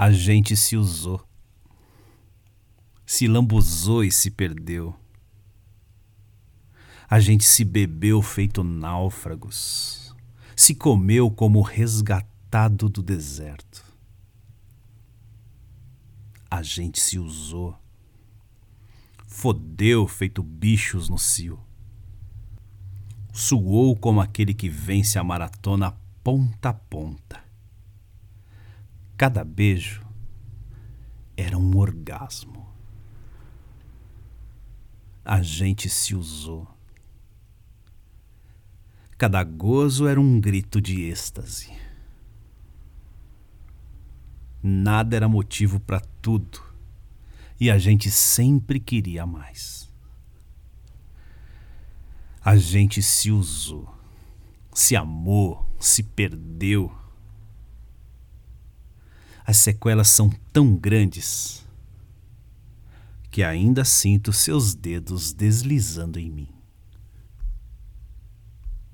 A gente se usou, se lambuzou e se perdeu. A gente se bebeu feito náufragos, se comeu como resgatado do deserto. A gente se usou, fodeu feito bichos no cio suou como aquele que vence a maratona ponta a ponta. Cada beijo era um orgasmo. A gente se usou. Cada gozo era um grito de êxtase. Nada era motivo para tudo e a gente sempre queria mais. A gente se usou, se amou, se perdeu. As sequelas são tão grandes que ainda sinto seus dedos deslizando em mim.